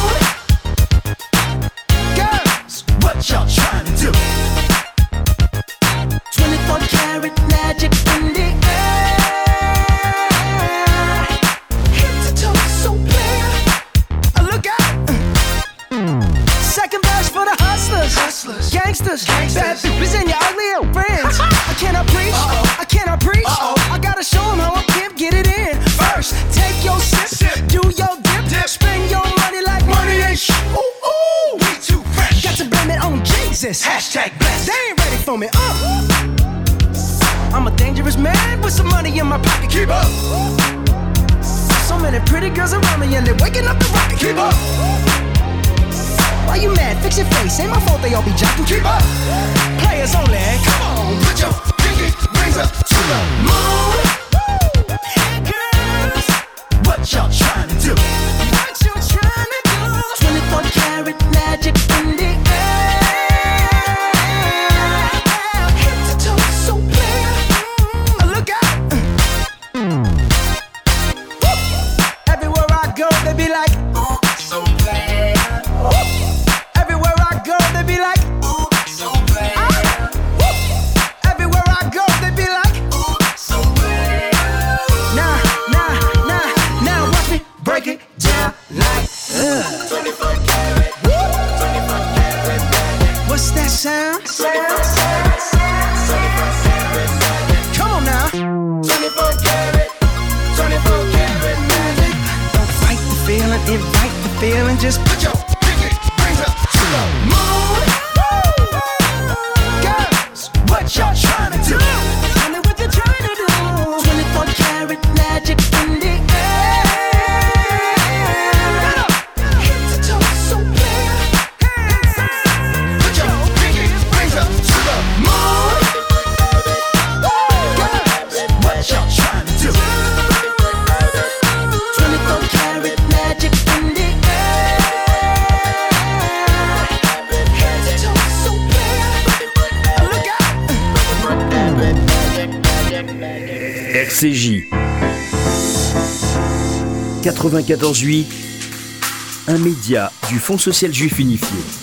face. Ain't my fault they all be jacking. Keep up. Players only. Come on, put your pinky rings up to the moon. feeling, just put your 94.8, un média du Fonds social juif unifié.